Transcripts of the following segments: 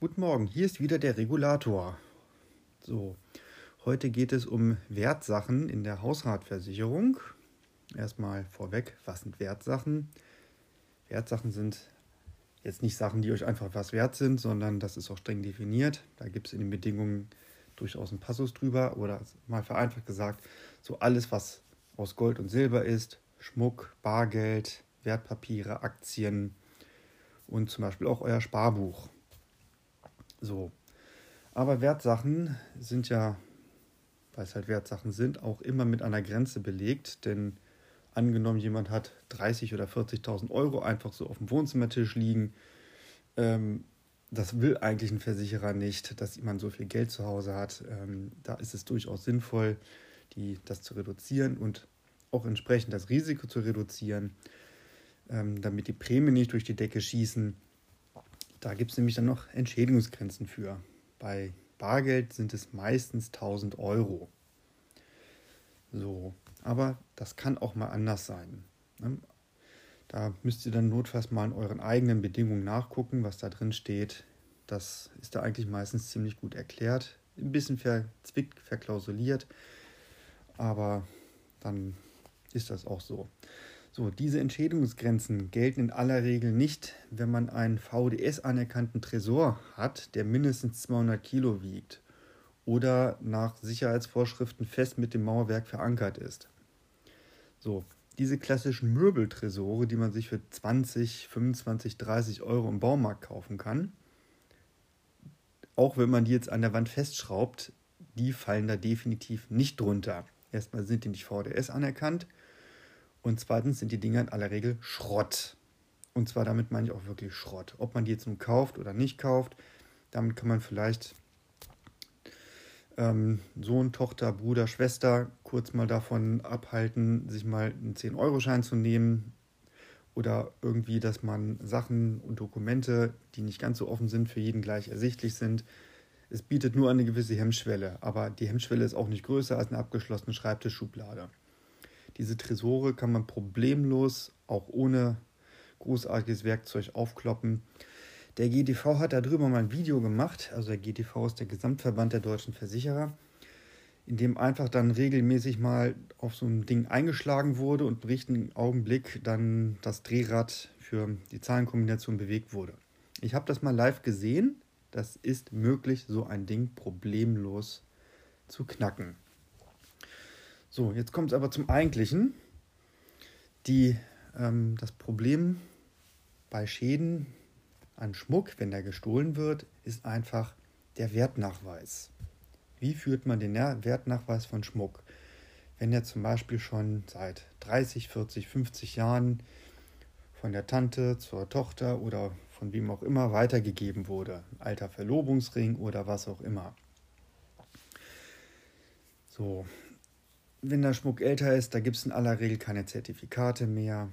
Guten Morgen, hier ist wieder der Regulator. So, heute geht es um Wertsachen in der Hausratversicherung. Erstmal vorweg, was sind Wertsachen? Wertsachen sind jetzt nicht Sachen, die euch einfach was wert sind, sondern das ist auch streng definiert. Da gibt es in den Bedingungen durchaus einen Passus drüber oder mal vereinfacht gesagt, so alles, was aus Gold und Silber ist, Schmuck, Bargeld, Wertpapiere, Aktien und zum Beispiel auch euer Sparbuch. So. Aber Wertsachen sind ja, weil es halt Wertsachen sind, auch immer mit einer Grenze belegt. Denn angenommen, jemand hat 30.000 oder 40.000 Euro einfach so auf dem Wohnzimmertisch liegen. Ähm, das will eigentlich ein Versicherer nicht, dass jemand so viel Geld zu Hause hat. Ähm, da ist es durchaus sinnvoll, die, das zu reduzieren und auch entsprechend das Risiko zu reduzieren, ähm, damit die Prämien nicht durch die Decke schießen. Da gibt es nämlich dann noch Entschädigungsgrenzen für. Bei Bargeld sind es meistens 1000 Euro. So, aber das kann auch mal anders sein. Ne? Da müsst ihr dann notfalls mal in euren eigenen Bedingungen nachgucken, was da drin steht. Das ist da eigentlich meistens ziemlich gut erklärt. Ein bisschen verzwickt, verklausuliert, aber dann ist das auch so. So, diese Entschädigungsgrenzen gelten in aller Regel nicht, wenn man einen VDS-anerkannten Tresor hat, der mindestens 200 Kilo wiegt oder nach Sicherheitsvorschriften fest mit dem Mauerwerk verankert ist. So, diese klassischen Möbeltresore, die man sich für 20, 25, 30 Euro im Baumarkt kaufen kann, auch wenn man die jetzt an der Wand festschraubt, die fallen da definitiv nicht drunter. Erstmal sind die nicht VDS anerkannt und zweitens sind die Dinger in aller Regel Schrott. Und zwar damit meine ich auch wirklich Schrott. Ob man die jetzt nun kauft oder nicht kauft, damit kann man vielleicht ähm, Sohn, Tochter, Bruder, Schwester kurz mal davon abhalten, sich mal einen 10-Euro-Schein zu nehmen. Oder irgendwie, dass man Sachen und Dokumente, die nicht ganz so offen sind, für jeden gleich ersichtlich sind. Es bietet nur eine gewisse Hemmschwelle, aber die Hemmschwelle ist auch nicht größer als eine abgeschlossene Schreibtischschublade. Diese Tresore kann man problemlos, auch ohne großartiges Werkzeug aufkloppen. Der GTV hat darüber mal ein Video gemacht, also der GTV ist der Gesamtverband der deutschen Versicherer, in dem einfach dann regelmäßig mal auf so ein Ding eingeschlagen wurde und im richtigen Augenblick dann das Drehrad für die Zahlenkombination bewegt wurde. Ich habe das mal live gesehen. Das ist möglich, so ein Ding problemlos zu knacken. So, jetzt kommt es aber zum Eigentlichen. Die, ähm, das Problem bei Schäden an Schmuck, wenn der gestohlen wird, ist einfach der Wertnachweis. Wie führt man den Wertnachweis von Schmuck? Wenn er zum Beispiel schon seit 30, 40, 50 Jahren von der Tante zur Tochter oder von wem auch immer weitergegeben wurde, alter Verlobungsring oder was auch immer. So, wenn der Schmuck älter ist, da gibt es in aller Regel keine Zertifikate mehr.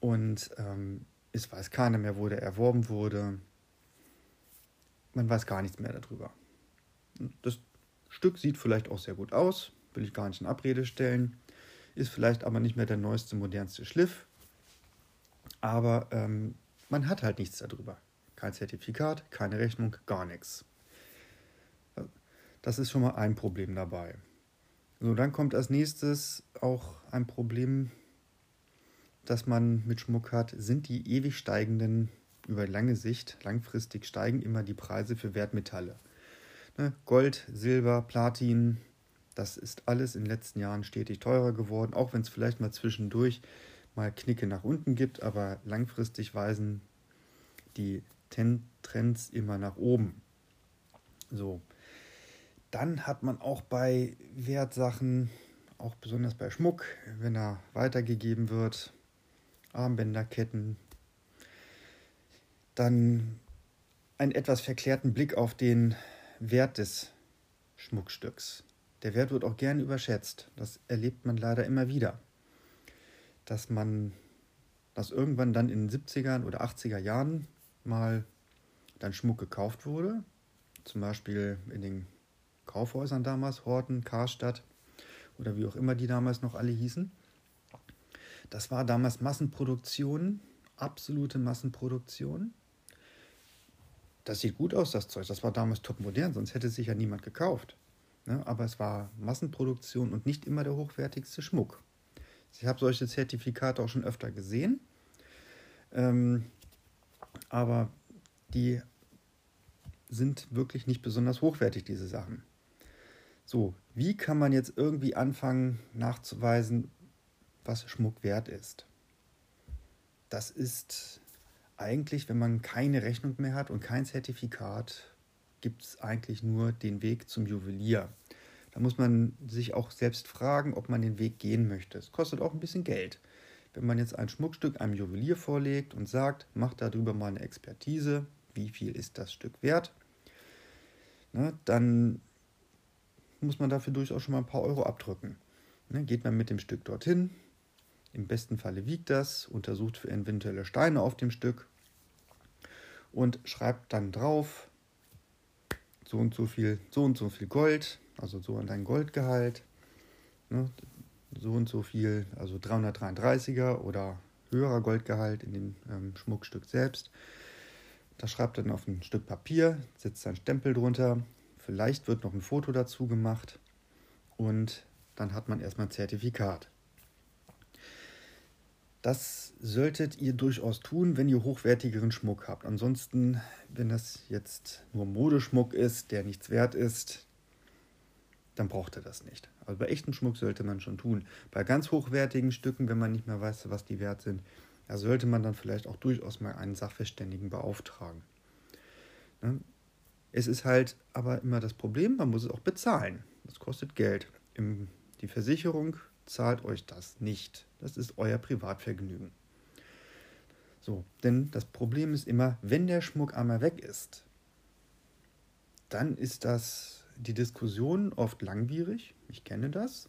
Und ähm, es weiß keiner mehr, wo der erworben wurde. Man weiß gar nichts mehr darüber. Das Stück sieht vielleicht auch sehr gut aus, will ich gar nicht in Abrede stellen. Ist vielleicht aber nicht mehr der neueste, modernste Schliff. Aber ähm, man hat halt nichts darüber. Kein Zertifikat, keine Rechnung, gar nichts. Das ist schon mal ein Problem dabei. So, dann kommt als nächstes auch ein Problem, das man mit Schmuck hat, sind die ewig steigenden, über lange Sicht, langfristig steigen immer die Preise für Wertmetalle. Ne? Gold, Silber, Platin, das ist alles in den letzten Jahren stetig teurer geworden, auch wenn es vielleicht mal zwischendurch mal Knicke nach unten gibt, aber langfristig weisen die Trends immer nach oben. So, dann hat man auch bei Wertsachen, auch besonders bei Schmuck, wenn er weitergegeben wird, Armbänder, Ketten, dann einen etwas verklärten Blick auf den Wert des Schmuckstücks. Der Wert wird auch gerne überschätzt. Das erlebt man leider immer wieder. Dass man, dass irgendwann dann in den 70er oder 80er Jahren mal dann Schmuck gekauft wurde, zum Beispiel in den Kaufhäusern damals, Horten, Karstadt oder wie auch immer die damals noch alle hießen. Das war damals Massenproduktion, absolute Massenproduktion. das sieht gut aus, das Zeug. Das war damals top modern, sonst hätte es sich ja niemand gekauft. Ne? Aber es war Massenproduktion und nicht immer der hochwertigste Schmuck. Ich habe solche Zertifikate auch schon öfter gesehen. Ähm, aber die sind wirklich nicht besonders hochwertig, diese Sachen. So, wie kann man jetzt irgendwie anfangen nachzuweisen, was Schmuck wert ist? Das ist eigentlich, wenn man keine Rechnung mehr hat und kein Zertifikat, gibt es eigentlich nur den Weg zum Juwelier. Da muss man sich auch selbst fragen, ob man den Weg gehen möchte. Es kostet auch ein bisschen Geld. Wenn man jetzt ein Schmuckstück einem Juwelier vorlegt und sagt, macht darüber mal eine Expertise, wie viel ist das Stück wert, ne, dann muss man dafür durchaus schon mal ein paar Euro abdrücken. Ne, geht man mit dem Stück dorthin, im besten Falle wiegt das, untersucht für eventuelle Steine auf dem Stück und schreibt dann drauf, so und so viel, so und so viel Gold, also so an dein Goldgehalt, ne, so und so viel, also 333er oder höherer Goldgehalt in dem ähm, Schmuckstück selbst. Das schreibt dann auf ein Stück Papier, setzt einen Stempel drunter, vielleicht wird noch ein Foto dazu gemacht und dann hat man erstmal ein Zertifikat. Das solltet ihr durchaus tun, wenn ihr hochwertigeren Schmuck habt. Ansonsten, wenn das jetzt nur Modeschmuck ist, der nichts wert ist, dann braucht ihr das nicht. Also bei echten Schmuck sollte man schon tun. Bei ganz hochwertigen Stücken, wenn man nicht mehr weiß, was die wert sind, da sollte man dann vielleicht auch durchaus mal einen Sachverständigen beauftragen. Ne? Es ist halt aber immer das Problem, man muss es auch bezahlen. Das kostet Geld. die Versicherung zahlt euch das nicht. Das ist euer Privatvergnügen. So, denn das Problem ist immer, wenn der Schmuck einmal weg ist, dann ist das die Diskussion oft langwierig. Ich kenne das.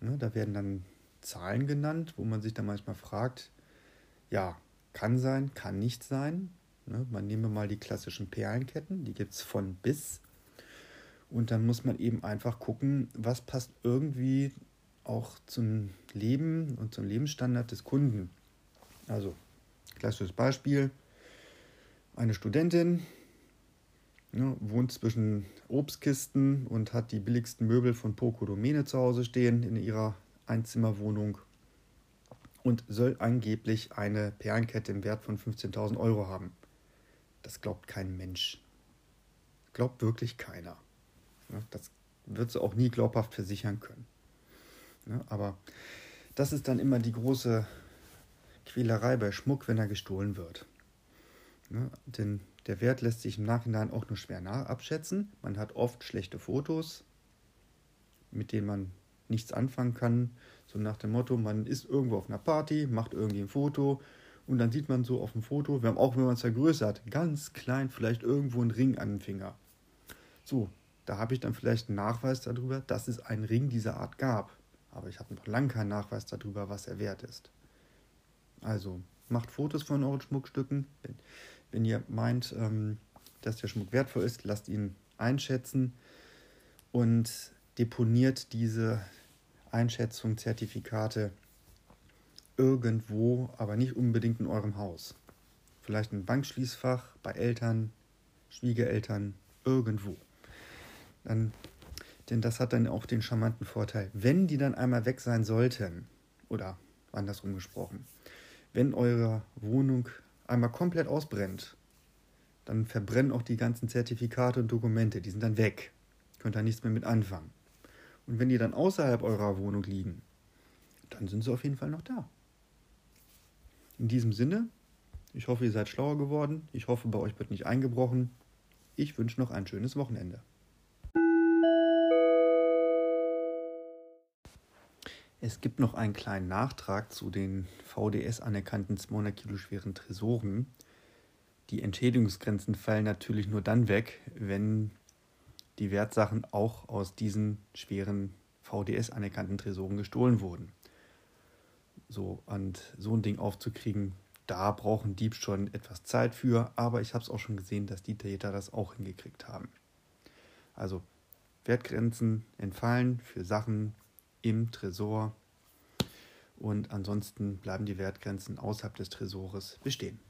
Ne, da werden dann Zahlen genannt, wo man sich dann manchmal fragt, ja, kann sein, kann nicht sein. Ne, man nehme mal die klassischen Perlenketten, die gibt es von bis. Und dann muss man eben einfach gucken, was passt irgendwie auch zum Leben und zum Lebensstandard des Kunden. Also, klassisches Beispiel: Eine Studentin ne, wohnt zwischen Obstkisten und hat die billigsten Möbel von Poco Domene zu Hause stehen in ihrer Einzimmerwohnung und soll angeblich eine Perlenkette im Wert von 15.000 Euro haben. Das glaubt kein Mensch. Glaubt wirklich keiner. Das wird sie auch nie glaubhaft versichern können. Aber das ist dann immer die große Quälerei bei Schmuck, wenn er gestohlen wird. Denn der Wert lässt sich im Nachhinein auch nur schwer abschätzen. Man hat oft schlechte Fotos, mit denen man nichts anfangen kann. So nach dem Motto, man ist irgendwo auf einer Party, macht irgendwie ein Foto und dann sieht man so auf dem Foto, auch wenn man es vergrößert, ganz klein vielleicht irgendwo ein Ring an den Finger. So, da habe ich dann vielleicht einen Nachweis darüber, dass es einen Ring dieser Art gab aber ich habe noch lange keinen Nachweis darüber, was er wert ist. Also macht Fotos von euren Schmuckstücken. Wenn, wenn ihr meint, ähm, dass der Schmuck wertvoll ist, lasst ihn einschätzen und deponiert diese Einschätzung, Zertifikate irgendwo, aber nicht unbedingt in eurem Haus. Vielleicht ein Bankschließfach bei Eltern, Schwiegereltern, irgendwo. Dann denn das hat dann auch den charmanten Vorteil, wenn die dann einmal weg sein sollten, oder andersrum gesprochen, wenn eure Wohnung einmal komplett ausbrennt, dann verbrennen auch die ganzen Zertifikate und Dokumente, die sind dann weg. Könnt da nichts mehr mit anfangen. Und wenn die dann außerhalb eurer Wohnung liegen, dann sind sie auf jeden Fall noch da. In diesem Sinne, ich hoffe, ihr seid schlauer geworden. Ich hoffe, bei euch wird nicht eingebrochen. Ich wünsche noch ein schönes Wochenende. Es gibt noch einen kleinen Nachtrag zu den VDS anerkannten 200 Kilo schweren Tresoren. Die Entschädigungsgrenzen fallen natürlich nur dann weg, wenn die Wertsachen auch aus diesen schweren VDS anerkannten Tresoren gestohlen wurden. So, und so ein Ding aufzukriegen, da brauchen Dieb schon etwas Zeit für, aber ich habe es auch schon gesehen, dass die Täter das auch hingekriegt haben. Also Wertgrenzen entfallen für Sachen, im Tresor und ansonsten bleiben die Wertgrenzen außerhalb des Tresores bestehen.